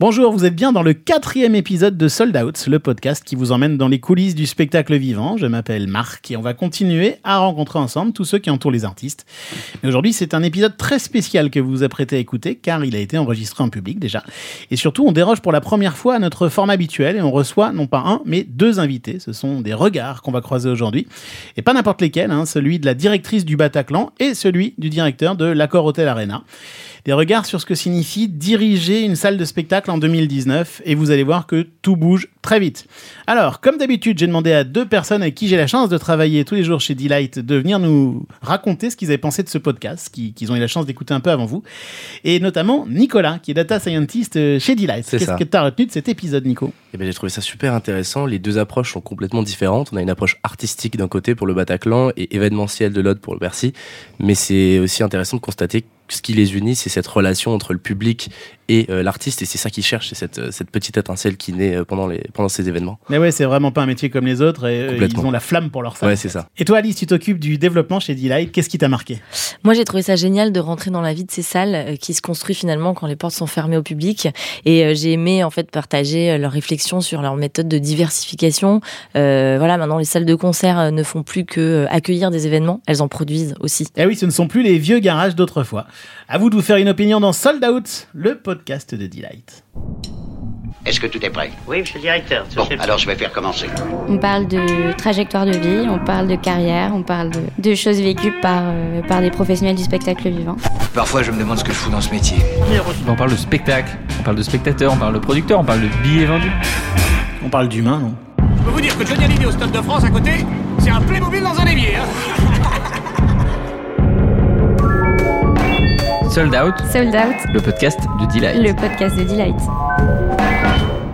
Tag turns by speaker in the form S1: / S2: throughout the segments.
S1: Bonjour, vous êtes bien dans le quatrième épisode de Sold Out, le podcast qui vous emmène dans les coulisses du spectacle vivant. Je m'appelle Marc et on va continuer à rencontrer ensemble tous ceux qui entourent les artistes. Mais aujourd'hui, c'est un épisode très spécial que vous vous apprêtez à écouter car il a été enregistré en public déjà. Et surtout, on déroge pour la première fois à notre format habituel et on reçoit non pas un, mais deux invités. Ce sont des regards qu'on va croiser aujourd'hui. Et pas n'importe lesquels, hein, celui de la directrice du Bataclan et celui du directeur de l'Accord Hotel Arena des regards sur ce que signifie diriger une salle de spectacle en 2019 et vous allez voir que tout bouge très vite. Alors, comme d'habitude, j'ai demandé à deux personnes avec qui j'ai la chance de travailler tous les jours chez Delight de venir nous raconter ce qu'ils avaient pensé de ce podcast, qu'ils ont eu la chance d'écouter un peu avant vous, et notamment Nicolas, qui est data scientist euh, chez Delight. Qu'est-ce que tu as retenu de cet épisode, Nico?
S2: Eh ben, J'ai trouvé ça super intéressant. Les deux approches sont complètement différentes. On a une approche artistique d'un côté pour le Bataclan et événementielle de l'autre pour le Bercy, mais c'est aussi intéressant de constater ce qui les unit, c'est cette relation entre le public et euh, l'artiste, et c'est ça qu'ils cherchent, c'est cette, euh, cette petite étincelle qui naît euh, pendant, les, pendant ces événements.
S1: Mais ouais, c'est vraiment pas un métier comme les autres, et ils ont la flamme pour leur salle.
S2: Ouais, c'est ça.
S1: Et toi, Alice, tu t'occupes du développement chez D-Light, qu'est-ce qui t'a marqué?
S3: Moi, j'ai trouvé ça génial de rentrer dans la vie de ces salles qui se construit finalement quand les portes sont fermées au public, et j'ai aimé en fait partager leurs réflexions sur leur méthode de diversification. voilà, maintenant les salles de concert ne font plus que accueillir des événements, elles en produisent aussi.
S1: Eh oui, ce ne sont plus les vieux garages d'autrefois. À vous de vous faire une opinion dans Sold Out, le podcast de Delight.
S4: Est-ce que tout est prêt?
S5: Oui, monsieur le directeur.
S4: Bon, alors je vais faire commencer.
S6: On parle de trajectoire de vie, on parle de carrière, on parle de, choses vécues par, euh, par des professionnels du spectacle vivant.
S7: Parfois, je me demande ce que je fous dans ce métier.
S8: On parle de spectacle, on parle de spectateur, on parle de producteur, on parle de billets vendus.
S1: On parle d'humain, non?
S9: Je peux vous dire que Johnny Hallyday au Stade de France à côté, c'est un Playmobil dans un évier. Hein
S8: Sold Out.
S6: Sold Out.
S8: Le podcast de Delight.
S6: Le podcast de Delight.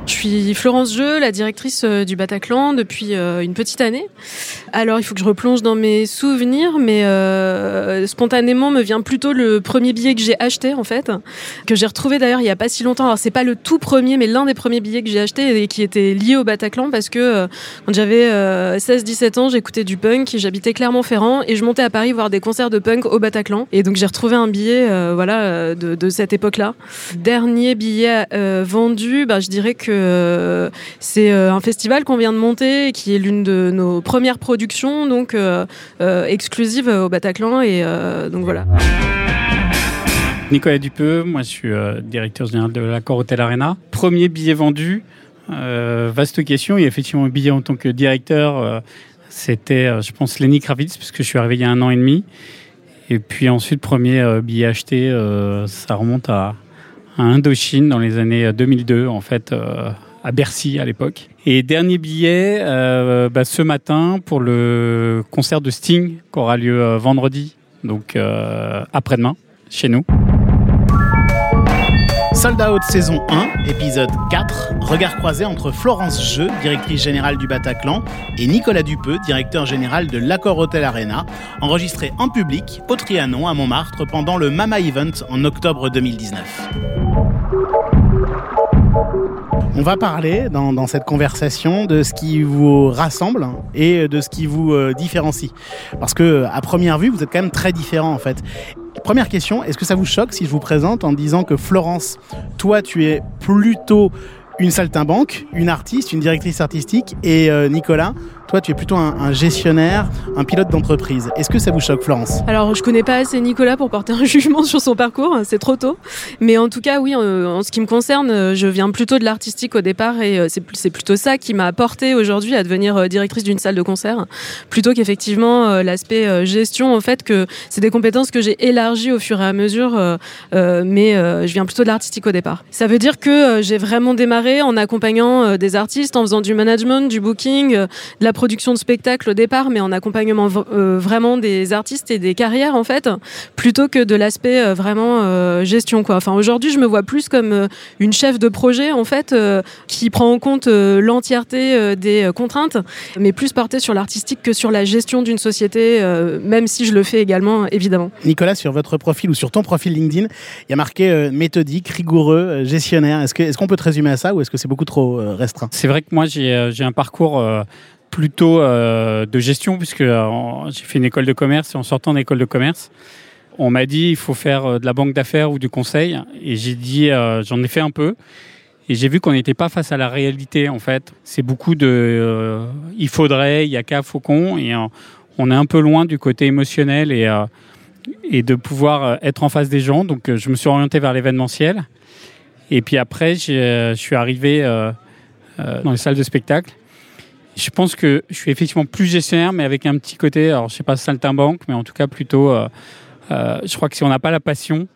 S10: Je suis Florence Jeu, la directrice euh, du Bataclan depuis euh, une petite année. Alors, il faut que je replonge dans mes souvenirs, mais euh, spontanément me vient plutôt le premier billet que j'ai acheté en fait, que j'ai retrouvé d'ailleurs il y a pas si longtemps. Alors, c'est pas le tout premier, mais l'un des premiers billets que j'ai acheté et qui était lié au Bataclan parce que quand j'avais 16-17 ans, j'écoutais du punk, j'habitais Clermont-Ferrand et je montais à Paris voir des concerts de punk au Bataclan. Et donc j'ai retrouvé un billet, voilà, de, de, cette époque-là. Dernier billet vendu, bah, je dirais que euh, c'est euh, un festival qu'on vient de monter, qui est l'une de nos premières productions, donc euh, exclusive au Bataclan. Et donc voilà.
S11: Nicolas Dupeux, moi je suis directeur général de l'accord Hotel Arena. Premier billet vendu, vaste question. A effectivement billet en tant que directeur. C'était, je pense, Lenny Kravitz, puisque je suis arrivé il y a un an et demi. Et puis ensuite, premier billet acheté, ça remonte à, à Indochine dans les années 2002, euh, en fait, euh, à Bercy à l'époque. Et dernier billet euh, bah, ce matin pour le concert de Sting qui aura lieu vendredi, donc après-demain, chez nous.
S1: Sold Out saison 1, épisode 4, regard croisé entre Florence Jeu, directrice générale du Bataclan, et Nicolas Dupeux, directeur général de l'Accord Hotel Arena, enregistré en public au Trianon à Montmartre pendant le Mama Event en octobre 2019. On va parler dans, cette conversation de ce qui vous rassemble et de ce qui vous euh, différencie. Parce que à première vue, vous êtes quand même très différents en fait. Première question, est-ce que ça vous choque si je vous présente en disant que Florence, toi, tu es plutôt une saltimbanque, une artiste, une directrice artistique, et euh, Nicolas, tu es plutôt un, gestionnaire, un pilote d'entreprise. Est-ce que ça vous choque, Florence?
S10: Alors, je connais pas assez Nicolas pour porter un jugement sur son parcours, c'est trop tôt. Mais en tout cas, oui, en, ce qui me concerne, euh, je viens plutôt de l'artistique au départ et euh, c'est plutôt ça qui m'a porté aujourd'hui à devenir euh, directrice d'une salle de concert, plutôt qu'effectivement l'aspect gestion, en fait, que c'est des compétences que j'ai élargies au fur et à mesure, mais je viens plutôt de l'artistique au départ. Ça veut dire que j'ai vraiment démarré en accompagnant des artistes, en faisant du management, du booking, de la production de spectacle au départ, mais en accompagnement euh, vraiment des artistes et des carrières en fait, plutôt que de l'aspect euh, vraiment euh, gestion quoi. Enfin aujourd'hui, je me vois plus comme une chef de projet en fait qui prend en compte l'entièreté des contraintes, mais plus portée sur l'artistique que sur la gestion d'une société, même si je le fais également évidemment.
S1: Nicolas, sur votre profil ou sur ton profil LinkedIn, il y a marqué méthodique, rigoureux, gestionnaire. Est-ce qu'on est qu'on peut te résumer à ça ou est-ce que c'est beaucoup trop restreint?
S11: C'est vrai que moi j'ai un parcours plutôt euh, de gestion, puisque euh, j'ai fait une école de commerce et en sortant d'école de commerce, on m'a dit il faut faire euh, de la banque d'affaires ou du conseil. Et j'ai dit j'en ai fait un peu. Et j'ai vu qu'on n'était pas face à la réalité, en fait. C'est beaucoup de il faudrait, il y a qu'à Faucon, et euh, on est un peu loin du côté émotionnel et, et de pouvoir être en face des gens. Donc, je me suis orienté vers l'événementiel. Et puis après, je suis arrivé dans les salles de spectacle. Je pense que je suis effectivement plus gestionnaire, mais avec un petit côté, alors je sais pas saltimbanque, mais en tout cas plutôt. euh, euh, je crois que si on n'a pas la passion,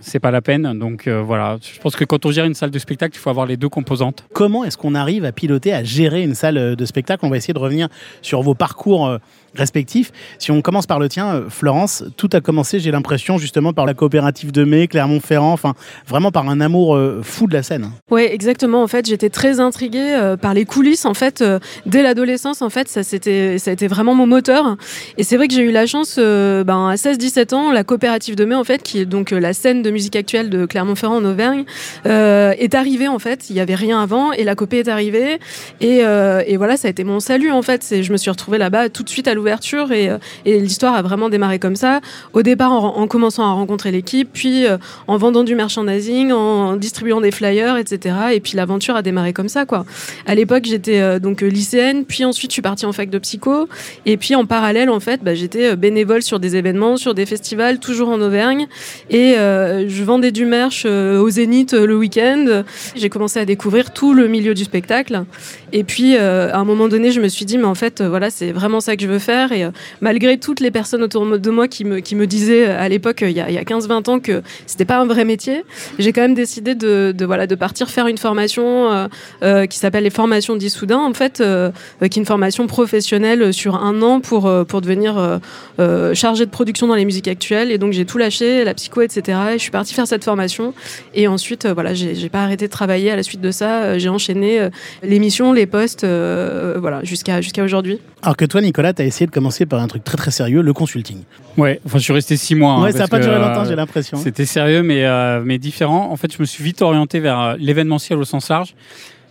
S11: c'est pas la peine. Donc euh, voilà, je pense que quand on gère une salle de spectacle, il faut avoir les deux composantes.
S1: Comment est-ce qu'on arrive à piloter, à gérer une salle de spectacle? On va essayer de revenir sur vos parcours respectifs. Si on commence par le tien, euh, Florence, tout a commencé, j'ai l'impression, justement par la coopérative de mai, Clermont-Ferrand, enfin vraiment par un amour euh, fou de la scène.
S10: Ouais, exactement. En fait, j'étais très intriguée euh, par les coulisses. En fait, dès l'adolescence, en fait, ça c'était, ça a été vraiment mon moteur. Et c'est vrai que j'ai eu la chance, ben, à 16-17 ans, la coopérative de mai, en fait, qui est donc la scène de musique actuelle de Clermont-Ferrand en Auvergne, est arrivée. En fait, il y avait rien avant, et la copée est arrivée. Et, et voilà, ça a été mon salut. En fait, c'est, je me suis retrouvée là-bas tout de suite à l'ouverture, et, euh, et l'histoire a vraiment démarré comme ça. Au départ, en, en commençant à rencontrer l'équipe, puis euh, en vendant du merchandising, en distribuant des flyers, etc. Et puis l'aventure a démarré comme ça, quoi. À l'époque, j'étais euh, donc lycéenne, puis ensuite je suis partie en fac de psycho, et puis en parallèle, en fait, bah, j'étais bénévole sur des événements, sur des festivals, toujours en Auvergne, et je vendais du merch euh, au Zénith le week-end. J'ai commencé à découvrir tout le milieu du spectacle, et puis à un moment donné, je me suis dit, mais en fait, voilà, c'est vraiment ça que je veux faire, et euh, malgré toutes les personnes autour de moi qui me, qui me disaient euh, à l'époque, euh, il y a, a 15-20 ans, que c'était pas un vrai métier, j'ai quand même décidé de, voilà, de partir faire une formation qui s'appelle les formations d'Issoudun, en fait, qui est une formation professionnelle sur un an pour, pour devenir euh, euh, chargé de production dans les musiques actuelles. Et donc j'ai tout lâché, la psycho, etc. Et je suis partie faire cette formation. Et ensuite, voilà, j'ai pas arrêté de travailler à la suite de ça. J'ai enchaîné l'émission, les postes, voilà, jusqu'à jusqu'à aujourd'hui.
S1: Alors que toi, Nicolas, tu as de commencer par un truc très très sérieux, le consulting.
S11: Ouais, enfin je suis resté six mois. hein,
S1: ouais, ça n'a pas duré
S11: euh,
S1: longtemps, j'ai l'impression.
S11: C'était sérieux, mais, euh, mais différent. En fait, je me suis vite orienté vers euh, l'événementiel au sens large.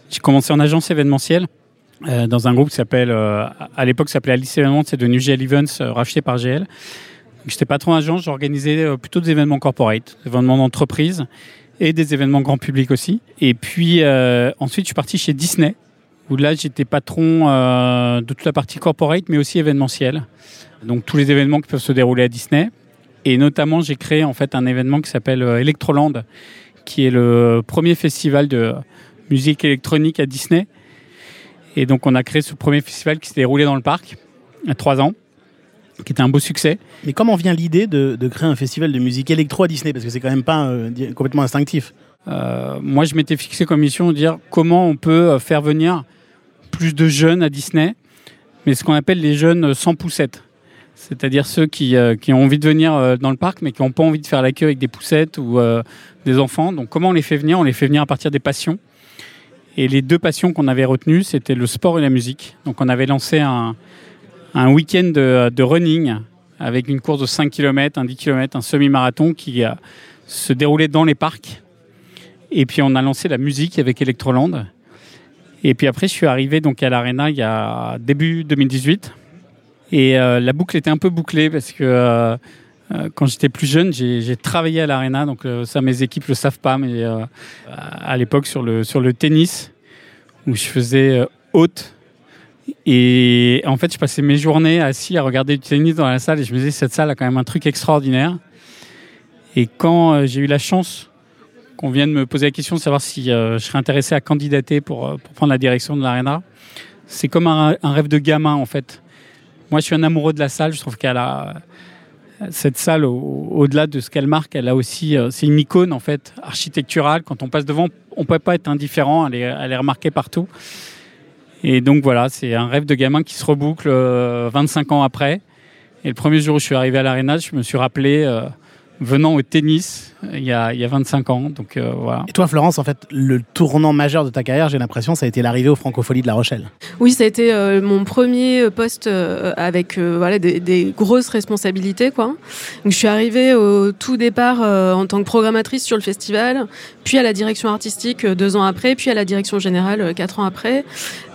S11: J'ai commencé en agence événementielle euh, dans un groupe qui s'appelle, euh, à l'époque, s'appelait Alice Events, c'est devenu GL Events, euh, racheté par GL. J'étais patron d'agence, j'organisais euh, plutôt des événements corporate, des événements d'entreprise et des événements grand public aussi. Et puis euh, ensuite, je suis parti chez Disney, où là, j'étais patron euh, de toute la partie corporate, mais aussi événementielle. Donc tous les événements qui peuvent se dérouler à Disney. Et notamment, j'ai créé en fait un événement qui s'appelle euh, Electroland, qui est le premier festival de musique électronique à Disney. Et donc, on a créé ce premier festival qui s'est déroulé dans le parc, il y a trois ans, qui était un beau succès.
S1: Mais comment vient l'idée de, de créer un festival de musique électro à Disney? Parce que c'est quand même pas euh, complètement instinctif.
S11: Euh, moi, je m'étais fixé comme mission de dire comment on peut faire venir plus de jeunes à Disney, mais ce qu'on appelle les jeunes sans poussette. C'est-à-dire ceux qui, euh, ont envie de venir euh, dans le parc, mais qui n'ont pas envie de faire la queue avec des poussettes ou euh, des enfants. Donc, comment on les fait venir? On les fait venir à partir des passions. Et les deux passions qu'on avait retenues, c'était le sport et la musique. Donc, on avait lancé un, un week-end de, de running avec une course de 5 km, un 10 km, un semi-marathon qui se déroulait dans les parcs. Et puis on a lancé la musique avec Electroland. Et puis après, je suis arrivé donc à l'Arena il y a début 2018. Et euh, la boucle était un peu bouclée parce que euh, euh, quand j'étais plus jeune, j'ai travaillé à l'Arena. Donc ça, mes équipes le savent pas, mais à l'époque sur le, sur le tennis, où je faisais haute. Et en fait, je passais mes journées assis à regarder du tennis dans la salle et je me disais, cette salle a quand même un truc extraordinaire. Et quand j'ai eu la chance qu'on vienne me poser la question de savoir si euh, je serais intéressé à candidater pour, euh, pour prendre la direction de l'Arena, c'est comme un, rêve de gamin en fait. Moi, je suis un amoureux de la salle. Je trouve qu'elle a cette salle, au- au-delà de ce qu'elle marque, elle a aussi, euh, c'est une icône en fait architecturale. Quand on passe devant, on peut pas être indifférent. Elle est, elle est remarquée partout. Et donc voilà, c'est un rêve de gamin qui se reboucle euh, 25 ans après. Et le premier jour où je suis arrivé à l'Arena, je me suis rappelé venant au tennis il y a, il y a 25 ans. Donc euh, voilà.
S1: Et toi, Florence, en fait, le tournant majeur de ta carrière, j'ai l'impression, ça a été l'arrivée aux Francopholies de La Rochelle.
S10: Oui, ça a été euh, mon premier poste euh, avec euh, voilà, des, des grosses responsabilités. Quoi. Donc, je suis arrivée au tout départ euh, en tant que programmatrice sur le festival, puis à la direction artistique euh, deux ans après, puis à la direction générale euh, quatre ans après.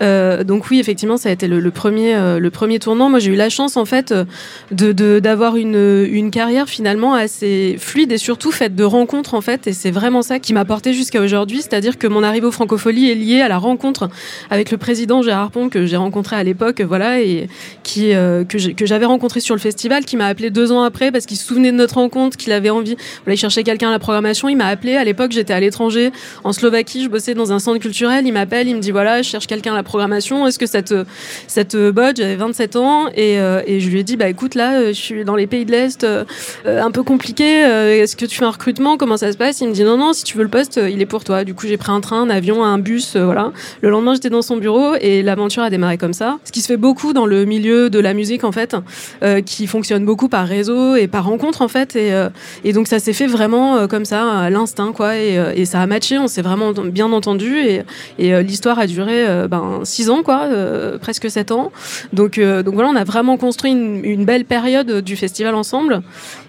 S10: Euh, donc oui, effectivement, ça a été le, le premier, euh, le premier tournant. Moi, j'ai eu la chance, en fait, euh, de, de- d'avoir une, une carrière finalement assez, fluide et surtout faite de rencontres en fait. Et c'est vraiment ça qui m'a porté jusqu'à aujourd'hui. C'est-à-dire que mon arrivée au Francophonie est liée à la rencontre avec le président Gérard Pont que j'ai rencontré à l'époque, voilà, et qui euh, que j'avais rencontré sur le festival, qui m'a appelé deux ans après parce qu'il se souvenait de notre rencontre, qu'il avait envie. Voilà, il cherchait quelqu'un à la programmation. Il m'a appelé. À l'époque, j'étais à l'étranger, en Slovaquie. Je bossais dans un centre culturel. Il m'appelle. Il me dit voilà, je cherche quelqu'un à la programmation. Est-ce que cette cette botte, j'avais 27 ans et, euh, et, je lui ai dit bah écoute là, euh, je suis dans les pays de l'Est, un peu compliqué. Est-ce que tu fais un recrutement Comment ça se passe? Il me dit non non, si tu veux le poste, il est pour toi. Du coup, j'ai pris un train, un avion, un bus, voilà. Le lendemain, j'étais dans son bureau et l'aventure a démarré comme ça. Ce qui se fait beaucoup dans le milieu de la musique en fait, qui fonctionne beaucoup par réseau et par rencontre en fait. Et, donc ça s'est fait vraiment comme ça, à l'instinct quoi. Et, ça a matché. On s'est vraiment bien entendu et, l'histoire a duré ben six ans quoi, presque sept ans. Donc donc voilà, on a vraiment construit une, une, belle période du festival ensemble.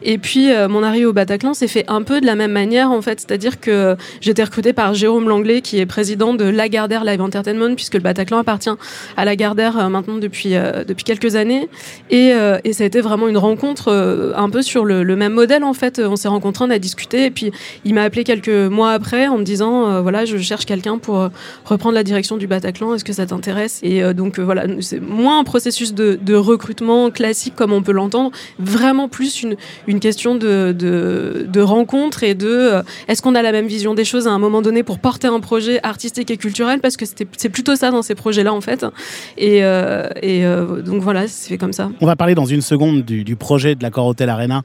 S10: Et puis mon arrivée au Bataclan s'est fait un peu de la même manière en fait, c'est-à-dire que j'étais recrutée par Jérôme Langlais qui est président de Lagardère Live Entertainment puisque le Bataclan appartient à Lagardère maintenant depuis depuis quelques années. Et, et, ça a été vraiment une rencontre un peu sur le, le même modèle en fait. On s'est rencontrés, on a discuté et puis il m'a appelé quelques mois après en me disant voilà je cherche quelqu'un pour reprendre la direction du Bataclan. Est-ce que ça t'intéresse? Et donc voilà, c'est moins un processus de, de recrutement classique comme on peut l'entendre, vraiment plus une, une question de, de, de rencontre et de euh, est-ce qu'on a la même vision des choses à un moment donné pour porter un projet artistique et culturel? Parce que c'est plutôt ça dans ces projets-là en fait. Et, euh, et euh, donc voilà, c'est fait comme ça.
S1: On va parler dans une seconde du, projet de l'accord Hotel Arena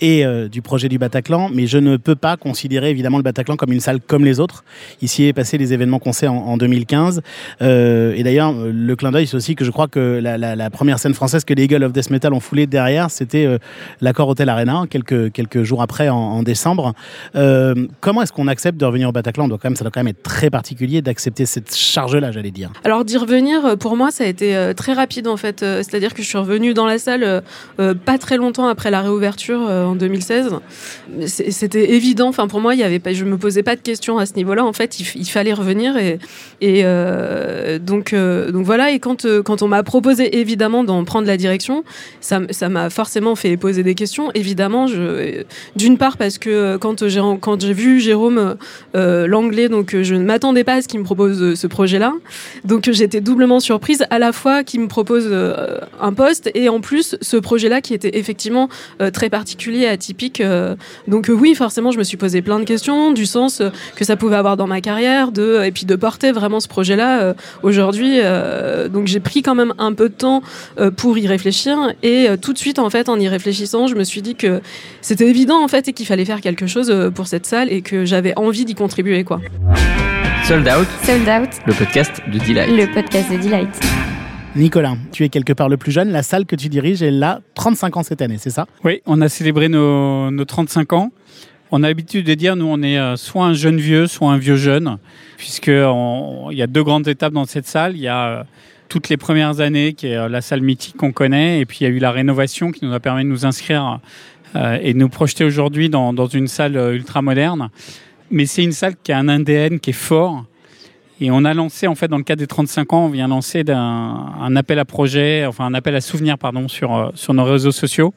S1: et du projet du Bataclan, mais je ne peux pas considérer évidemment le Bataclan comme une salle comme les autres. Ici est passé les événements qu'on sait en, en 2015. Euh, et d'ailleurs, le clin d'œil, c'est aussi que je crois que la, première scène française que les Eagles of Death Metal ont foulé derrière, c'était l'accord Hotel Arena, quelques, quelques jours après, en, décembre. Euh, comment est-ce qu'on accepte de revenir au Bataclan? Doit quand même, Ça doit quand même être très particulier d'accepter cette charge-là, j'allais dire.
S10: Alors d'y revenir, pour moi, ça a été euh, très rapide en fait. Euh, c'est-à-dire que je suis revenue dans la salle euh, pas très longtemps après la réouverture en 2016. C'était évident. Enfin, pour moi, il y avait pas, je me posais pas de questions à ce niveau-là. En fait, il, fallait revenir et, donc voilà. Et quand quand on m'a proposé évidemment d'en prendre la direction, ça m'a forcément fait poser des questions. Évidemment, d'une part parce que quand j'ai quand j'ai vu Jérôme euh, l'anglais, donc je ne m'attendais pas à ce qu'il me propose ce projet-là. Donc j'étais doublement surprise à la fois qu'il me propose euh, un poste et en plus ce projet-là qui était effectivement euh, très particulier, atypique. donc oui, forcément, je me suis posé plein de questions du sens que ça pouvait avoir dans ma carrière, de et puis de porter vraiment ce projet-là aujourd'hui. donc j'ai pris quand même un peu de temps pour y réfléchir et tout de suite en fait en y réfléchissant, je me suis dit que c'était évident en fait et qu'il fallait faire quelque chose pour cette salle et que j'avais envie d'y contribuer quoi.
S8: Sold Out.
S6: Sold Out.
S8: Le podcast de Delight.
S6: Le podcast de Delight.
S1: Nicolas, tu es quelque part le plus jeune. La salle que tu diriges, elle a 35 ans cette année, c'est ça?
S11: Oui, on a célébré nos, nos 35 ans. On a l'habitude de dire, nous, on est soit un jeune vieux, soit un vieux jeune, puisqu'il y a deux grandes étapes dans cette salle. Il y a toutes les premières années, qui est la salle mythique qu'on connaît, et puis il y a eu la rénovation qui nous a permis de nous inscrire euh, et de nous projeter aujourd'hui dans, une salle ultra moderne. Mais c'est une salle qui a un ADN qui est fort. Et on a lancé, en fait, dans le cadre des 35 ans, on vient lancer un, appel à projet, enfin un appel à souvenir, pardon, sur, sur nos réseaux sociaux,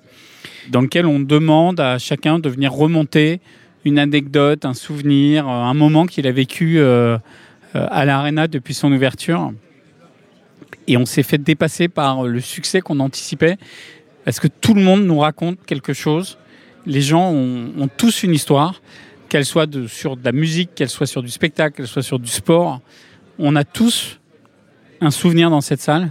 S11: dans lequel on demande à chacun de venir remonter une anecdote, un souvenir, un moment qu'il a vécu euh, à l'Arena depuis son ouverture. Et on s'est fait dépasser par le succès qu'on anticipait. Parce que tout le monde nous raconte quelque chose? Les gens ont, tous une histoire, qu'elle soit sur de la musique, qu'elle soit sur du spectacle, qu'elle soit sur du sport. On a tous un souvenir dans cette salle.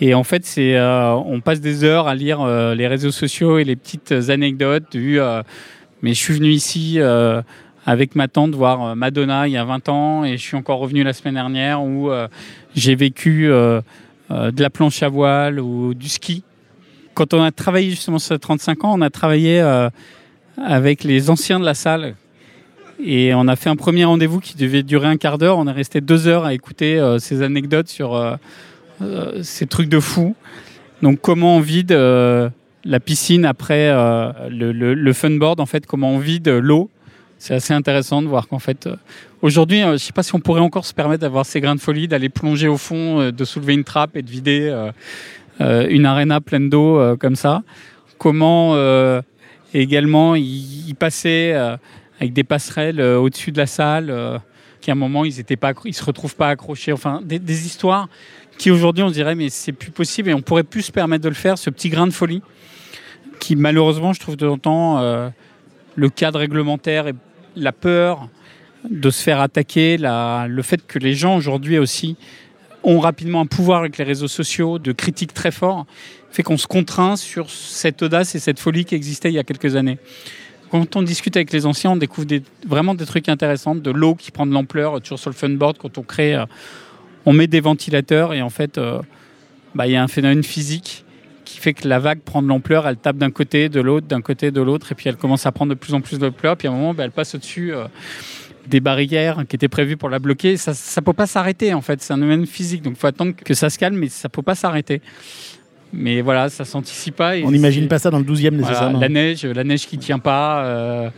S11: Et en fait, c'est, euh, on passe des heures à lire euh, les réseaux sociaux et les petites anecdotes du. Euh, mais je suis venu ici avec ma tante voir Madonna il y a 20 ans et je suis encore revenu la semaine dernière où j'ai vécu de la planche à voile ou du ski quand on a travaillé justement sur 35 ans, on a travaillé euh, avec les anciens de la salle. Et on a fait un premier rendez-vous qui devait durer un quart d'heure. On est resté deux heures à écouter euh, ces anecdotes sur euh, ces trucs de fou. Donc comment on vide la piscine après le, le, le, funboard, en fait, comment on vide l'eau. C'est assez intéressant de voir qu'en fait, aujourd'hui, je ne sais pas si on pourrait encore se permettre d'avoir ces grains de folie, d'aller plonger au fond, de soulever une trappe et de vider une arena pleine d'eau euh, comme ça. Comment euh, également, ils, passaient avec des passerelles au-dessus de la salle, qui à un moment, ils ne se retrouvent pas accrochés. Enfin, des, histoires qui aujourd'hui, on dirait, mais c'est plus possible et on pourrait plus se permettre de le faire, ce petit grain de folie, qui malheureusement, je trouve de temps en temps, le cadre réglementaire et la peur de se faire attaquer, le fait que les gens aujourd'hui aussi ont rapidement un pouvoir avec les réseaux sociaux de critique très fort, fait qu'on se contraint sur cette audace et cette folie qui existait il y a quelques années. Quand on discute avec les anciens, on découvre vraiment des trucs intéressants, de l'eau qui prend de l'ampleur, toujours sur le funboard, quand on crée, euh, on met des ventilateurs et en fait, euh, bah, il y a un phénomène physique qui fait que la vague prend de l'ampleur, elle tape d'un côté, de l'autre, d'un côté, de l'autre, et puis elle commence à prendre de plus en plus d'ampleur, puis à un moment, bah, elle passe au-dessus. Euh, des barrières qui étaient prévues pour la bloquer. Ça ne peut pas s'arrêter en fait, c'est un domaine physique, donc il faut attendre que ça se calme, mais ça ne peut pas s'arrêter. Mais voilà, ça s'anticipe pas.
S1: On n'imagine pas ça dans le 12e nécessairement.
S11: la neige, la neige qui tient pas euh,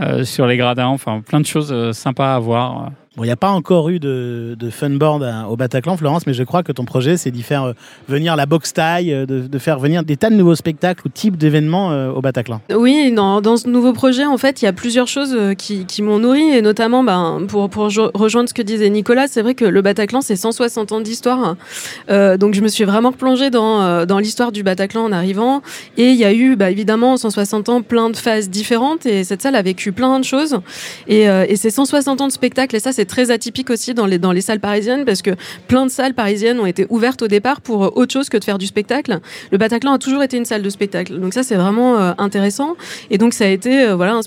S11: euh, sur les gradins, enfin plein de choses euh, sympas à voir.
S1: Bon, il n'y a pas encore eu de, de funboard au Bataclan, Florence, mais je crois que ton projet, c'est d'y faire euh, venir la boxe taille, euh, de, faire venir des tas de nouveaux spectacles ou types d'événements euh, au Bataclan.
S10: Oui, dans, ce nouveau projet, en fait, il y a plusieurs choses qui, m'ont nourri, et notamment, ben, pour, rejoindre ce que disait Nicolas, c'est vrai que le Bataclan, c'est 160 ans d'histoire. Donc, je me suis vraiment plongée dans, dans l'histoire du Bataclan en arrivant. Et il y a eu, bah, évidemment, en 160 ans, plein de phases différentes, et cette salle a vécu plein de choses. Et, et ces 160 ans de spectacle, et ça, c'est très atypique aussi dans les, dans les salles parisiennes parce que plein de salles parisiennes ont été ouvertes au départ pour euh, autre chose que de faire du spectacle. Le Bataclan a toujours été une salle de spectacle. Donc ça, c'est vraiment euh, intéressant. Et donc ça a été euh, voilà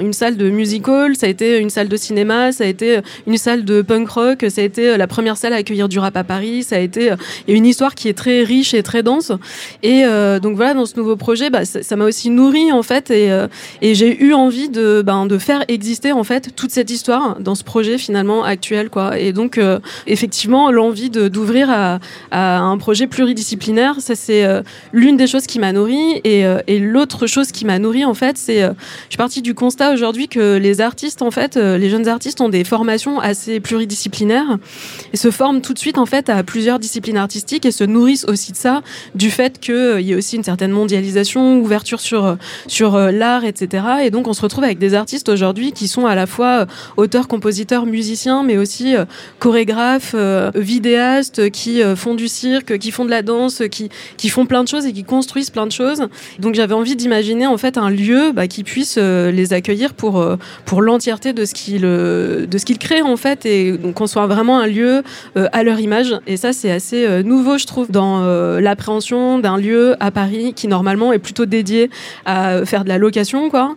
S10: une salle de musical, ça a été une salle de cinéma, ça a été une salle de punk rock, ça a été la première salle à accueillir du rap à Paris, ça a été une histoire qui est très riche et très dense. Et donc voilà, dans ce nouveau projet, bah, ça m'a aussi nourri en fait et, et j'ai eu envie de, ben, de faire exister en fait toute cette histoire dans ce projet finalement actuel quoi. Et donc euh, effectivement l'envie d'ouvrir à, un projet pluridisciplinaire ça c'est euh, l'une des choses qui m'a nourri et, euh, et l'autre chose qui m'a nourri en fait c'est je suis partie du constat aujourd'hui que les artistes en fait les jeunes artistes ont des formations assez pluridisciplinaires et se forment tout de suite en fait à plusieurs disciplines artistiques et se nourrissent aussi de ça du fait qu'il y a aussi une certaine mondialisation ouverture sur sur l'art etc et donc on se retrouve avec des artistes aujourd'hui qui sont à la fois auteurs compositeurs musiciens mais aussi euh, chorégraphes, euh, vidéastes qui euh, font du cirque, qui font de la danse, qui, qui font plein de choses et qui construisent plein de choses. Donc j'avais envie d'imaginer en fait un lieu bah, qui puisse les accueillir pour, pour l'entièreté de ce qu'ils qu'ils créent en fait et qu'on soit vraiment un lieu à leur image. Et ça c'est assez nouveau je trouve dans l'appréhension d'un lieu à Paris qui normalement est plutôt dédié à faire de la location quoi.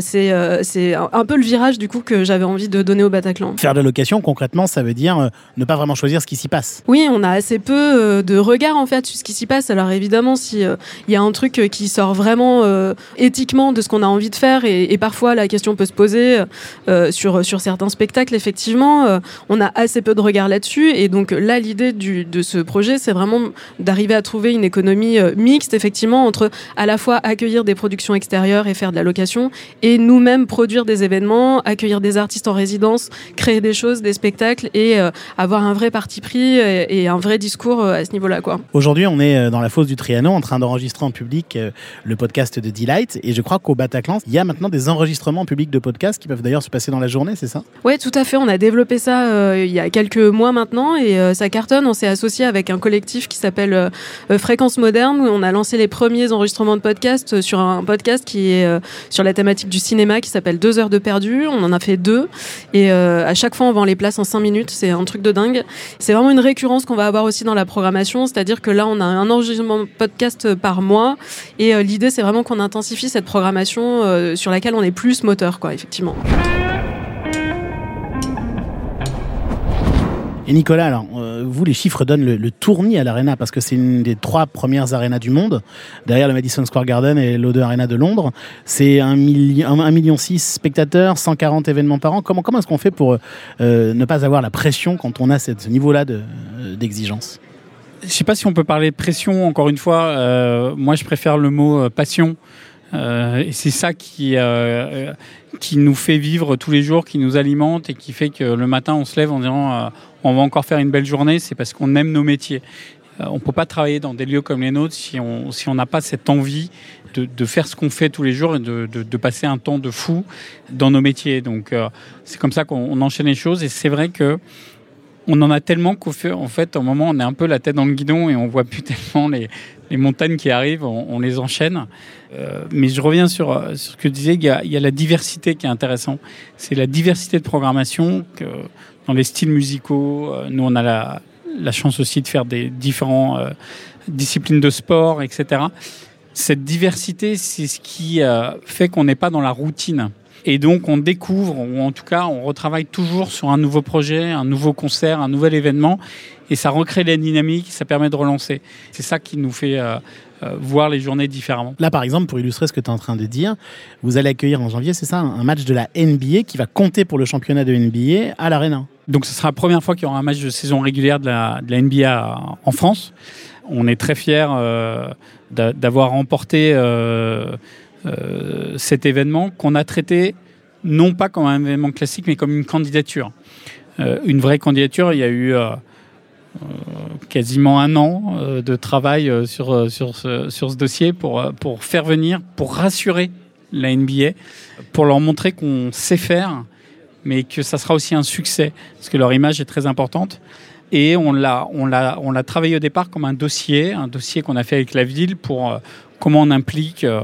S10: c'est un peu le virage du coup que j'avais envie de donner au Bataclan
S1: de location, concrètement, ça veut dire euh, ne pas vraiment choisir ce qui s'y passe.
S10: Oui, on a assez peu euh, de regard en fait sur ce qui s'y passe. Alors évidemment, si euh, il y a un truc qui sort vraiment éthiquement de ce qu'on a envie de faire, et, parfois la question peut se poser sur sur certains spectacles. Effectivement, on a assez peu de regard là-dessus, et donc là, l'idée de ce projet, c'est vraiment d'arriver à trouver une économie mixte, effectivement, entre à la fois accueillir des productions extérieures et faire de la location, et nous-mêmes produire des événements, accueillir des artistes en résidence, créer des choses, des spectacles et euh, avoir un vrai parti pris et, un vrai discours euh, à ce niveau-là. quoi.
S1: Aujourd'hui, on est euh, dans la fosse du Trianon en train d'enregistrer en public le podcast de Delight et je crois qu'au Bataclan, il y a maintenant des enregistrements en public de podcasts qui peuvent d'ailleurs se passer dans la journée, c'est ça?
S10: Oui, tout à fait. On a développé ça il y a quelques mois maintenant et ça cartonne. On s'est associé avec un collectif qui s'appelle Fréquence Moderne où on a lancé les premiers enregistrements de podcasts sur un podcast qui est sur la thématique du cinéma qui s'appelle Deux heures de perdu. On en a fait deux et à chaque fois on vend les places en 5 minutes, c'est un truc de dingue. C'est vraiment une récurrence qu'on va avoir aussi dans la programmation, c'est-à-dire que là on a un enregistrement podcast par mois et euh, l'idée c'est vraiment qu'on intensifie cette programmation euh, sur laquelle on est plus moteur quoi, effectivement.
S1: Et Nicolas, alors, euh, vous, les chiffres donnent le, tournis à l'Arena parce que c'est une des trois premières arénas du monde, derrière le Madison Square Garden et l'O2 Arena de Londres. C'est un, million six spectateurs, 140 événements par an. Comment, comment est-ce qu'on fait pour euh, ne pas avoir la pression quand on a ce niveau-là d'exigence?
S11: Je ne sais pas si on peut parler de pression, encore une fois. Euh, moi, je préfère le mot passion. Et c'est ça qui, qui nous fait vivre tous les jours, qui nous alimente et qui fait que le matin on se lève en disant on va encore faire une belle journée, c'est parce qu'on aime nos métiers. Euh, on ne peut pas travailler dans des lieux comme les nôtres si on si n'a pas cette envie de, de faire ce qu'on fait tous les jours et de, de, passer un temps de fou dans nos métiers. Donc euh, c'est comme ça qu'on enchaîne les choses et c'est vrai que on en a tellement qu'au fait, en fait, au moment, on est un peu la tête dans le guidon et on voit plus tellement les, les montagnes qui arrivent, on, les enchaîne. Euh, mais je reviens sur, sur ce que tu disais, il y, a, la diversité qui est intéressant. C'est la diversité de programmation que dans les styles musicaux. Euh, nous, on a la, chance aussi de faire des différents euh, disciplines de sport, etc. Cette diversité, c'est ce qui euh, fait qu'on n'est pas dans la routine. Et donc, on découvre, ou en tout cas, on retravaille toujours sur un nouveau projet, un nouveau concert, un nouvel événement. Et ça recrée la dynamique, ça permet de relancer. C'est ça qui nous fait euh, euh, voir les journées différemment.
S1: Là, par exemple, pour illustrer ce que tu es en train de dire, vous allez accueillir en janvier, c'est ça, un match de la NBA qui va compter pour le championnat de NBA à l'Arena.
S11: Donc, ce sera la première fois qu'il y aura un match de saison régulière de la, de la NBA en France. On est très fiers euh, d'avoir remporté cet événement qu'on a traité non pas comme un événement classique, mais comme une candidature. Euh, une vraie candidature, il y a eu euh, quasiment un an euh, de travail sur, sur, ce, sur ce dossier pour, pour faire venir, pour rassurer la NBA, pour leur montrer qu'on sait faire, mais que ça sera aussi un succès, parce que leur image est très importante. Et on l'a, on l'a, on l'a travaillé au départ comme un dossier, un dossier qu'on a fait avec la ville pour euh, comment on implique euh,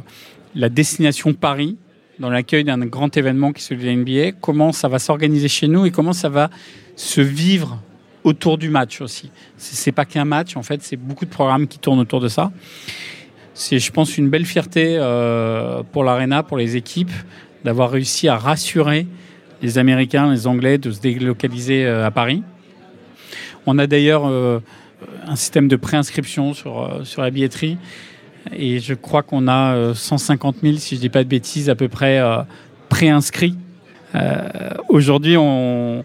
S11: la destination Paris dans l'accueil d'un grand événement qui est celui de la NBA, comment ça va s'organiser chez nous et comment ça va se vivre autour du match aussi. C'est pas qu'un match, en fait, c'est beaucoup de programmes qui tournent autour de ça. C'est, je pense, une belle fierté euh, pour l'Arena, pour les équipes, d'avoir réussi à rassurer les Américains, les Anglais de se délocaliser euh, à Paris. On a d'ailleurs euh, un système de préinscription sur, la billetterie. Et je crois qu'on a euh, 150 000, si je ne dis pas de bêtises, à peu près préinscrits. Aujourd'hui, on,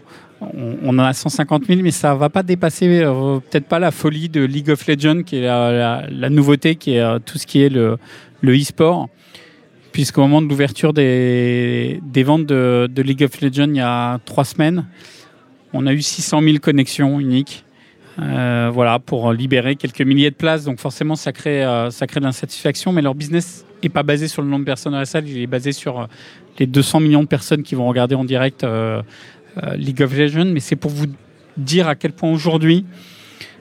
S11: on, en a 150 000, mais ça ne va pas dépasser euh, peut-être pas la folie de League of Legends, qui est la, nouveauté, qui est euh, tout ce qui est le, e-sport. Puisqu'au moment de l'ouverture des, ventes de, League of Legends il y a trois semaines, on a eu 600 000 connexions uniques. Euh, voilà, pour libérer quelques milliers de places. Donc forcément, ça crée, ça crée de l'insatisfaction, mais leur business n'est pas basé sur le nombre de personnes dans la salle, il est basé sur les 200 millions de personnes qui vont regarder en direct League of Legends. Mais c'est pour vous dire à quel point aujourd'hui,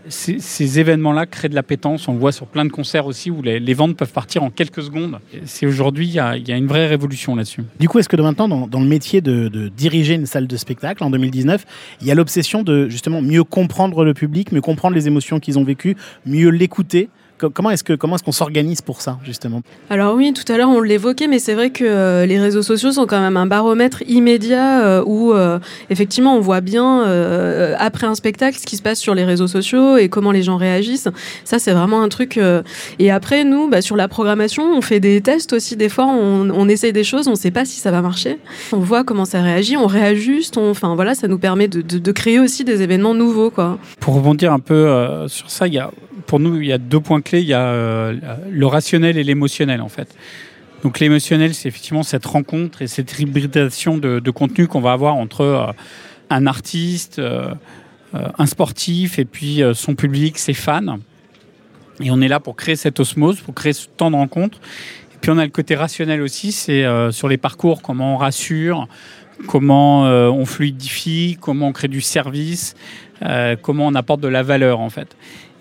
S11: ces, événements-là créent de l'appétence. On le voit sur plein de concerts aussi où les, ventes peuvent partir en quelques secondes. C'est aujourd'hui, il y, a, une vraie révolution là-dessus.
S1: Du coup, est-ce que de maintenant, dans, le métier de, diriger une salle de spectacle en 2019, il y a l'obsession de justement mieux comprendre le public, mieux comprendre les émotions qu'ils ont vécues, mieux l'écouter Comment est-ce que comment est-ce qu'on s'organise pour ça justement?
S10: Alors oui, tout à l'heure on l'évoquait, mais c'est vrai que euh, les réseaux sociaux sont quand même un baromètre immédiat euh, où euh, effectivement on voit bien euh, après un spectacle ce qui se passe sur les réseaux sociaux et comment les gens réagissent. Ça c'est vraiment un truc. euh, Et après nous, bah, sur la programmation, on fait des tests aussi. Des fois, on, on essaye des choses, on ne sait pas si ça va marcher. On voit comment ça réagit, on réajuste. On... Enfin voilà, ça nous permet de, de, de créer aussi des événements nouveaux, quoi.
S11: Pour rebondir un peu euh, sur ça, il y a pour nous, il y a deux points clés. Il y a euh, le rationnel et l'émotionnel, en fait. Donc l'émotionnel, c'est effectivement cette rencontre et cette hybridation de, de contenu qu'on va avoir entre euh, un artiste, euh, un sportif et puis son public, ses fans. Et on est là pour créer cette osmose, pour créer ce temps de rencontre. Et puis on a le côté rationnel aussi, c'est sur les parcours, comment on rassure, comment on fluidifie, comment on crée du service, comment on apporte de la valeur en fait.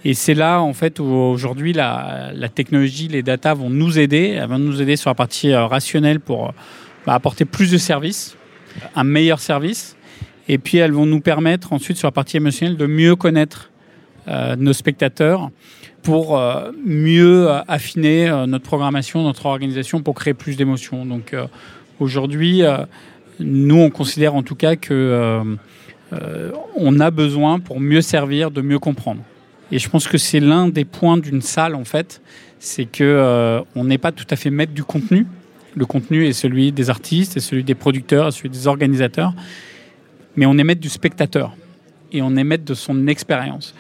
S11: Et c'est là, en fait, où aujourd'hui, la, technologie, les datas vont nous aider, elles vont nous aider sur la partie euh, rationnelle pour bah, apporter plus de services, un meilleur service. Et puis, elles vont nous permettre ensuite, sur la partie émotionnelle, de mieux connaître euh, nos spectateurs pour euh, mieux affiner euh, notre programmation, notre organisation, pour créer plus d'émotions. Donc, euh, aujourd'hui, euh, nous, on considère en tout cas que euh, euh, on a besoin, pour mieux servir, de mieux comprendre. Et je pense que c'est l'un des points d'une salle, en fait, c'est que euh, on n'est pas tout à fait maître du contenu. Le contenu est celui des artistes, est celui des producteurs, est celui des organisateurs, mais on est maître du spectateur et on est maître de son expérience.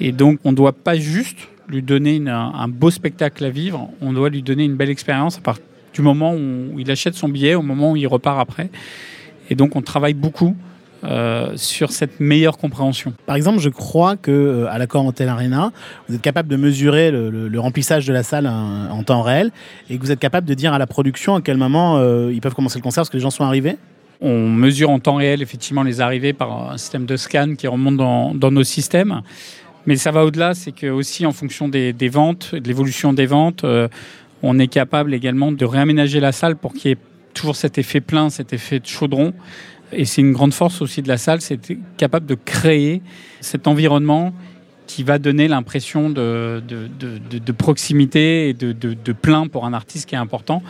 S11: Et donc, on ne doit pas juste lui donner un beau spectacle à vivre, on doit lui donner une belle expérience à partir du moment où il achète son billet, au moment où il repart après. Et donc, on travaille beaucoup euh, sur cette meilleure compréhension.
S1: Par exemple, je crois que euh, à l'accord Hotel Arena, vous êtes capable de mesurer le, le- le remplissage de la salle en, en temps réel et que vous êtes capable de dire à la production à quel moment euh, ils peuvent commencer le concert parce que les gens sont arrivés.
S11: On mesure en temps réel effectivement les arrivées par un système de scan qui remonte dans, dans nos systèmes. Mais ça va au-delà, c'est que aussi en fonction des, des ventes, de l'évolution des ventes, on est capable également de réaménager la salle pour qu'il y ait toujours cet effet plein, cet effet de chaudron. Et c'est une grande force aussi de la salle, c'est capable de créer cet environnement qui va donner l'impression de, de, de- proximité et de, plein pour un artiste qui est important.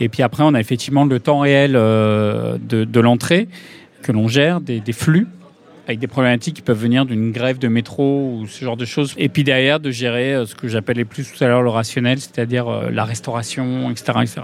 S11: Et puis après, on a effectivement le temps réel euh, de, l'entrée que l'on gère, des, des flux avec des problématiques qui peuvent venir d'une grève de métro ou ce genre de choses. Et puis derrière, de gérer euh, ce que j'appelais plus tout à l'heure le rationnel, c'est-à-dire euh, la restauration, etc. etc.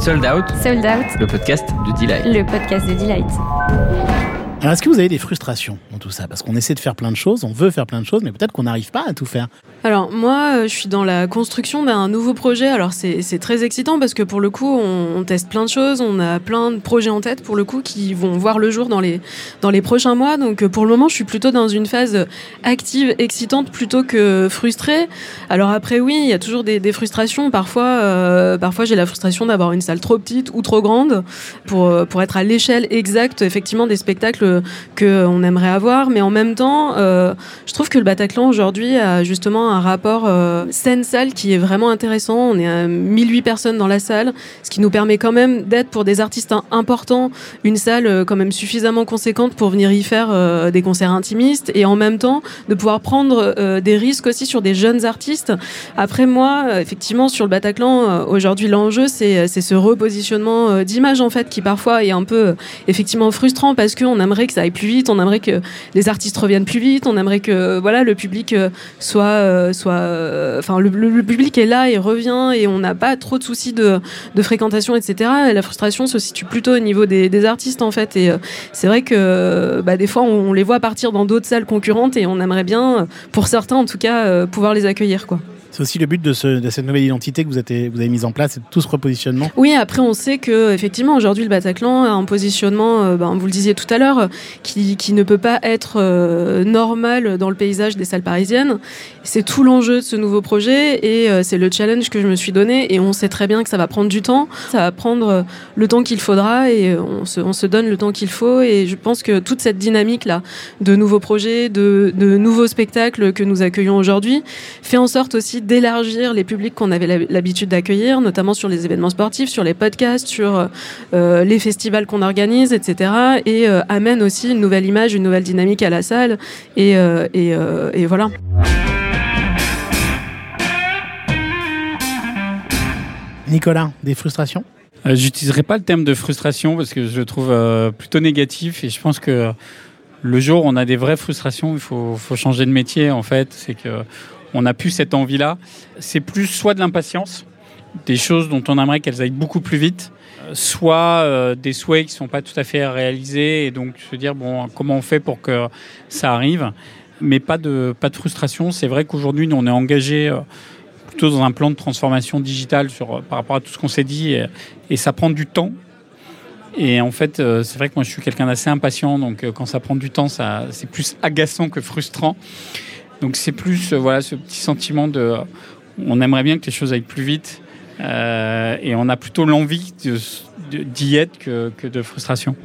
S8: Sold Out,
S6: Sold Out,
S8: le podcast de Delight.
S6: le podcast de Delight.
S1: Alors, est-ce que vous avez des frustrations dans tout ça? Parce qu'on essaie de faire plein de choses, on veut faire plein de choses, mais peut-être qu'on n'arrive pas à tout faire.
S10: Alors moi, euh, je suis dans la construction d'un nouveau projet. Alors c'est très excitant parce que pour le coup, on, teste plein de choses, on a plein de projets en tête pour le coup qui vont voir le jour dans les dans les prochains mois. Donc euh, pour le moment, je suis plutôt dans une phase active, excitante plutôt que frustrée. Alors après, oui, il y a toujours des, frustrations. Parfois, euh, parfois j'ai la frustration d'avoir une salle trop petite ou trop grande pour pour être à l'échelle exacte effectivement des spectacles que on aimerait avoir. Mais en même temps, euh, je trouve que le Bataclan aujourd'hui a justement un rapport euh, scène-salle qui est vraiment intéressant. On est à 1008 personnes dans la salle, ce qui nous permet quand même d'être pour des artistes im- importants une salle euh, quand même suffisamment conséquente pour venir y faire euh, des concerts intimistes et en même temps de pouvoir prendre euh, des risques aussi sur des jeunes artistes. Après moi, euh, effectivement, sur le Bataclan, euh, aujourd'hui l'enjeu c'est ce repositionnement euh, d'image en fait qui parfois est un peu euh, effectivement frustrant parce qu'on aimerait que ça aille plus vite, on aimerait que les artistes reviennent plus vite, on aimerait que voilà le public euh, soit euh, soit euh, enfin le, public est là et revient et on n'a pas trop de soucis de, de fréquentation etc. Et la frustration se situe plutôt au niveau des, artistes en fait et euh, c'est vrai que bah, des fois on, on les voit partir dans d'autres salles concurrentes et on aimerait bien euh, pour certains en tout cas euh, pouvoir les accueillir quoi.
S1: C'est aussi le but de, ce- de cette nouvelle identité que vous avez, mise en place, tout ce repositionnement.
S10: Oui, après on sait que effectivement aujourd'hui le Bataclan a un positionnement, euh, ben, vous le disiez tout à l'heure, qui, ne peut pas être euh, normal dans le paysage des salles parisiennes. C'est tout l'enjeu de ce nouveau projet et euh, c'est le challenge que je me suis donné et on sait très bien que ça va prendre du temps, ça va prendre le temps qu'il faudra et on se, on se donne le temps qu'il faut et je pense que toute cette dynamique là de nouveaux projets, de, de nouveaux spectacles que nous accueillons aujourd'hui fait en sorte aussi d'élargir les publics qu'on avait l'hab- l'habitude d'accueillir, notamment sur les événements sportifs, sur les podcasts, sur euh, les festivals qu'on organise, etc. Et euh, amène aussi une nouvelle image, une nouvelle dynamique à la salle. Et, euh, et, euh, et voilà.
S1: Nicolas, des frustrations?
S11: Euh, J'utiliserai pas le terme de frustration parce que je le trouve euh, plutôt négatif et je pense que le jour où on a des vraies frustrations, il faut, faut changer de métier en fait. C'est que on n'a plus cette envie-là. C'est plus soit de l'impatience, des choses dont on aimerait qu'elles aillent beaucoup plus vite, euh, soit euh, des souhaits qui sont pas tout à fait réalisés et donc se dire bon comment on fait pour que ça arrive, mais pas de pas de frustration. C'est vrai qu'aujourd'hui on est engagé euh, plutôt dans un plan de transformation digitale par rapport à tout ce qu'on s'est dit et, ça prend du temps. Et en fait, c'est vrai que moi je suis quelqu'un d'assez impatient, donc quand ça prend du temps, ça, c'est plus agaçant que frustrant. Donc c'est plus euh, voilà ce petit sentiment de, euh, on aimerait bien que les choses aillent plus vite, euh, et on a plutôt l'envie d'y être que, que de frustration.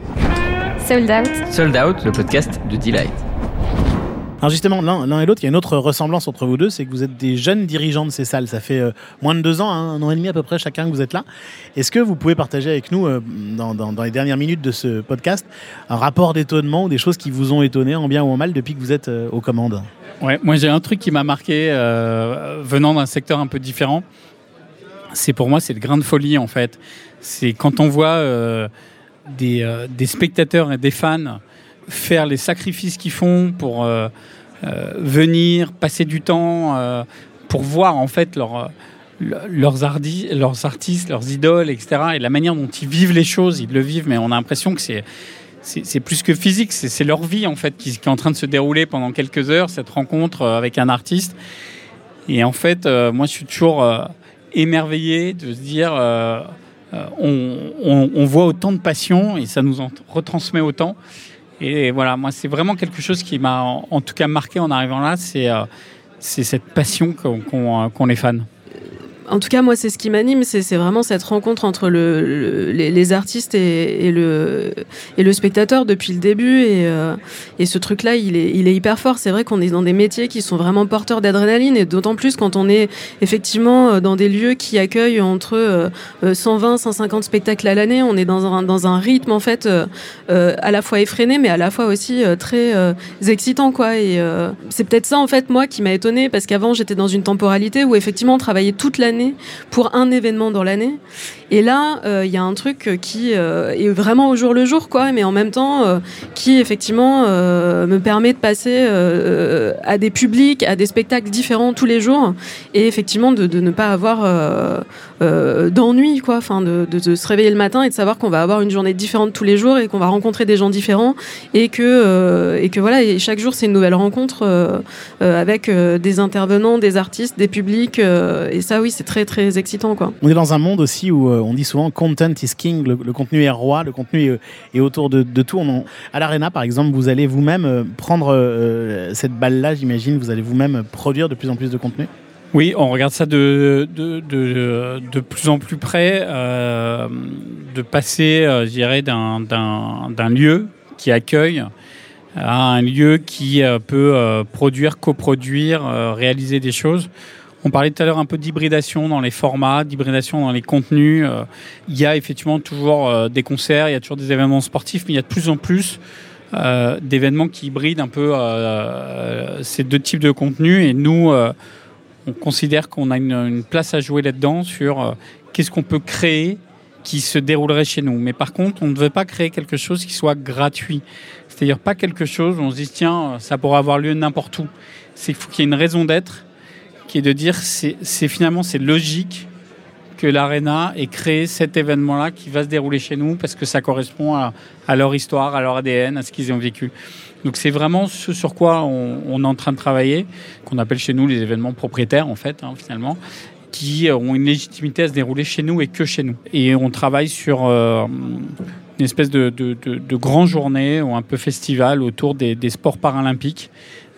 S6: Sold Out,
S8: Sold Out, le podcast de Delight.
S1: Alors justement, l'un l'un et l'autre, il y a une autre ressemblance entre vous deux, c'est que vous êtes des jeunes dirigeants de ces salles. Ça fait euh, moins de deux ans, hein, un an et demi à peu près chacun que vous êtes là. Est-ce que vous pouvez partager avec nous, euh, dans, dans- dans les dernières minutes de ce podcast, un rapport d'étonnement ou des choses qui vous ont étonné, en bien ou en mal, depuis que vous êtes euh, aux commandes?
S11: Ouais, moi j'ai un truc qui m'a marqué euh, venant d'un secteur un peu différent. C'est pour moi c'est le grain de folie en fait. C'est quand on voit euh, des, euh, des spectateurs et des fans faire les sacrifices qu'ils font pour venir passer du temps pour voir en fait leur, le- leurs, leurs artistes, leurs idoles, etc. Et la manière dont ils vivent les choses, ils le vivent, mais on a l'impression que c'est c'est plus que physique, c'est leur vie en fait qui, est en train de se dérouler pendant quelques heures, cette rencontre euh, avec un artiste. Et en fait, euh, moi je suis toujours euh, émerveillé de se dire, on, voit autant de passion et ça nous en retransmet autant. Et voilà, moi, c'est vraiment quelque chose qui m'a en, tout cas marqué en arrivant là, c'est cette passion qu'ont qu'ont- qu'ont les fans.
S10: En tout cas, moi, c'est ce qui m'anime, c'est vraiment cette rencontre entre le, le- les, artistes et, le, spectateur depuis le début. Et, euh, ce truc-là, il est, hyper fort. C'est vrai qu'on est dans des métiers qui sont vraiment porteurs d'adrénaline, et d'autant plus quand on est effectivement euh, dans des lieux qui accueillent entre euh, euh, 120, 150 spectacles à l'année. On est dans un, rythme, en fait, à la fois effréné, mais à la fois aussi très excitant, quoi. Et c'est peut-être ça, en fait, moi, qui m'a étonné parce qu'avant, j'étais dans une temporalité où effectivement, on travaillait toute l'année pour un événement dans l'année. Et là, euh, il y a un truc qui euh, est vraiment au jour le jour, quoi, mais en même temps, euh, qui effectivement euh, me permet de passer euh, à des publics, à des spectacles différents tous les jours, et effectivement de, ne pas avoir euh, euh, d'ennui, quoi, enfin, de, se réveiller le matin et de savoir qu'on va avoir une journée différente tous les jours et qu'on va rencontrer des gens différents, et que euh, et que voilà, et chaque jour c'est une nouvelle rencontre euh, euh, avec euh, des intervenants, des artistes, des publics, euh, et ça, oui, c'est très très excitant, quoi.
S1: On est dans un monde aussi où euh, on dit souvent content is king, le, le contenu est roi, le contenu est, est autour de, de tout. On en- à l'Arena, par exemple, vous allez vous-même euh, prendre euh, cette balle-là, j'imagine, vous allez vous-même produire de plus en plus de contenu?
S11: Oui, on regarde ça de, de, de, de plus en plus près, euh, de passer, euh, je dirais, d'un- d'un d'un lieu qui accueille à un lieu qui euh, peut euh, produire, coproduire, euh, réaliser des choses. On parlait tout à l'heure un peu d'hybridation dans les formats, d'hybridation dans les contenus. Euh, Il y a effectivement toujours euh, des concerts, il y a toujours des événements sportifs, mais il y a de plus en plus euh, d'événements qui hybrident un peu ces deux types de contenus. Et nous, on considère qu'on a une, place à jouer là-dedans sur qu'est-ce qu'on peut créer qui se déroulerait chez nous. Mais par contre, on ne veut pas créer quelque chose qui soit gratuit. C'est-à-dire pas quelque chose où on se dit tiens, ça pourrait avoir lieu n'importe où. C'est qu'il faut qu'il y ait une raison d'être qui est de dire c'est finalement c'est logique que l'Arena ait créé cet événement-là qui va se dérouler chez nous parce que ça correspond à, leur histoire, à leur ADN, à ce qu'ils ont vécu. Donc c'est vraiment ce sur quoi on, est en train de travailler, qu'on appelle chez nous les événements propriétaires en fait, hein, finalement, qui ont une légitimité à se dérouler chez nous et que chez nous. Et on travaille sur euh, une espèce de, de, de, de grand journée ou un peu festival autour des sports paralympiques.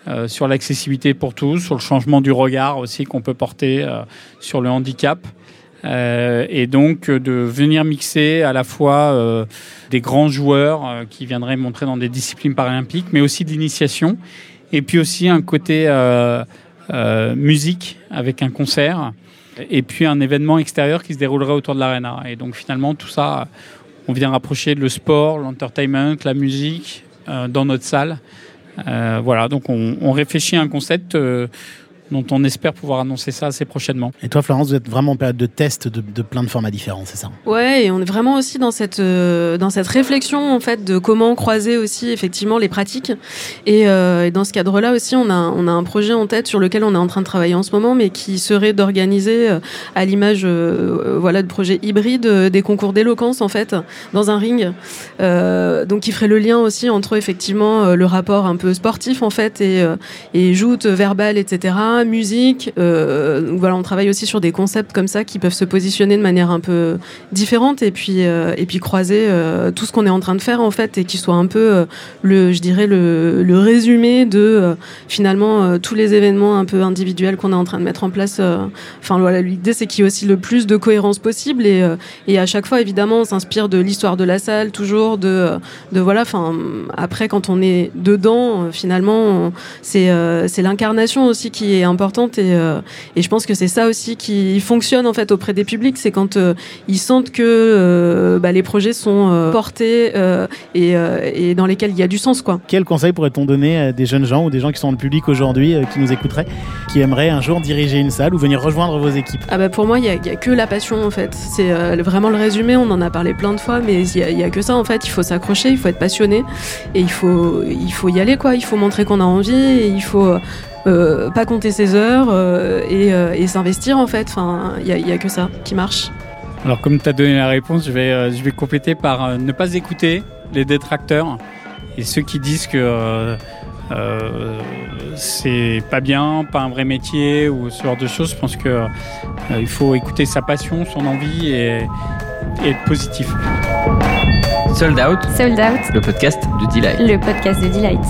S11: Euh, sur l'accessibilité pour tous, sur le changement du regard aussi qu'on peut porter euh, sur le handicap. Euh, et donc de venir mixer à la fois des grands joueurs qui viendraient montrer dans des disciplines paralympiques, mais aussi de l'initiation, et puis aussi un côté musique avec un concert, et puis un événement extérieur qui se déroulerait autour de l'arena. Et donc finalement tout ça, on vient rapprocher le sport, l'entertainment, la musique dans notre salle. Euh, voilà, donc on, réfléchit à un concept euh, dont on espère pouvoir annoncer ça assez prochainement.
S1: Et toi, Florence, vous êtes vraiment en période de test de, de plein de formats différents, c'est ça?
S10: Ouais, et on est vraiment aussi dans cette euh, dans cette réflexion en fait de comment croiser aussi effectivement les pratiques. Et, euh, et dans ce cadre-là aussi, on a on a un projet en tête sur lequel on est en train de travailler en ce moment, mais qui serait d'organiser euh, à l'image euh, voilà de projets hybrides euh, des concours d'éloquence en fait dans un ring. Euh, donc qui ferait le lien aussi entre effectivement euh, le rapport un peu sportif en fait et euh, et joute verbale etc musique euh, voilà on travaille aussi sur des concepts comme ça qui peuvent se positionner de manière un peu différente et puis euh, et puis croiser euh, tout ce qu'on est en train de faire en fait et qui soit un peu euh, le je dirais le, le résumé de finalement tous les événements un peu individuels qu'on est en train de mettre en place enfin voilà l'idée c'est qu'il y ait aussi le plus de cohérence possible et et à chaque fois évidemment on s'inspire de l'histoire de la salle toujours de de voilà enfin après quand on est dedans finalement c'est c'est l'incarnation aussi qui est importante et euh, et je pense que c'est ça aussi qui fonctionne en fait auprès des publics c'est quand euh, ils sentent que euh, bah, les projets sont portés et, et dans lesquels il y a du sens quoi
S1: Quel conseil pourrait-on donner à des jeunes gens ou des gens qui sont dans le public aujourd'hui, qui nous écouteraient, qui aimeraient un jour diriger une salle ou venir rejoindre vos équipes?
S10: Ah bah pour moi, il y a, que la passion en fait. C'est vraiment le résumé. On en a parlé plein de fois, mais il y a, a que ça en fait. Il faut s'accrocher, il faut être passionné et il faut, il faut y aller quoi. Il faut montrer qu'on a envie et il faut euh, pas compter ses heures euh, et, euh, et s'investir en fait. Enfin, il y a, il y a que ça qui marche.
S11: Alors comme tu as donné la réponse, je vais, je vais compléter par euh, ne pas écouter les détracteurs et ceux qui disent que euh, euh, c'est pas bien, pas un vrai métier ou ce genre de choses. Je pense que euh, il faut écouter sa passion, son envie et, et être positif.
S8: Sold Out,
S6: Sold Out,
S8: le podcast de Delight.
S6: le podcast de Delight.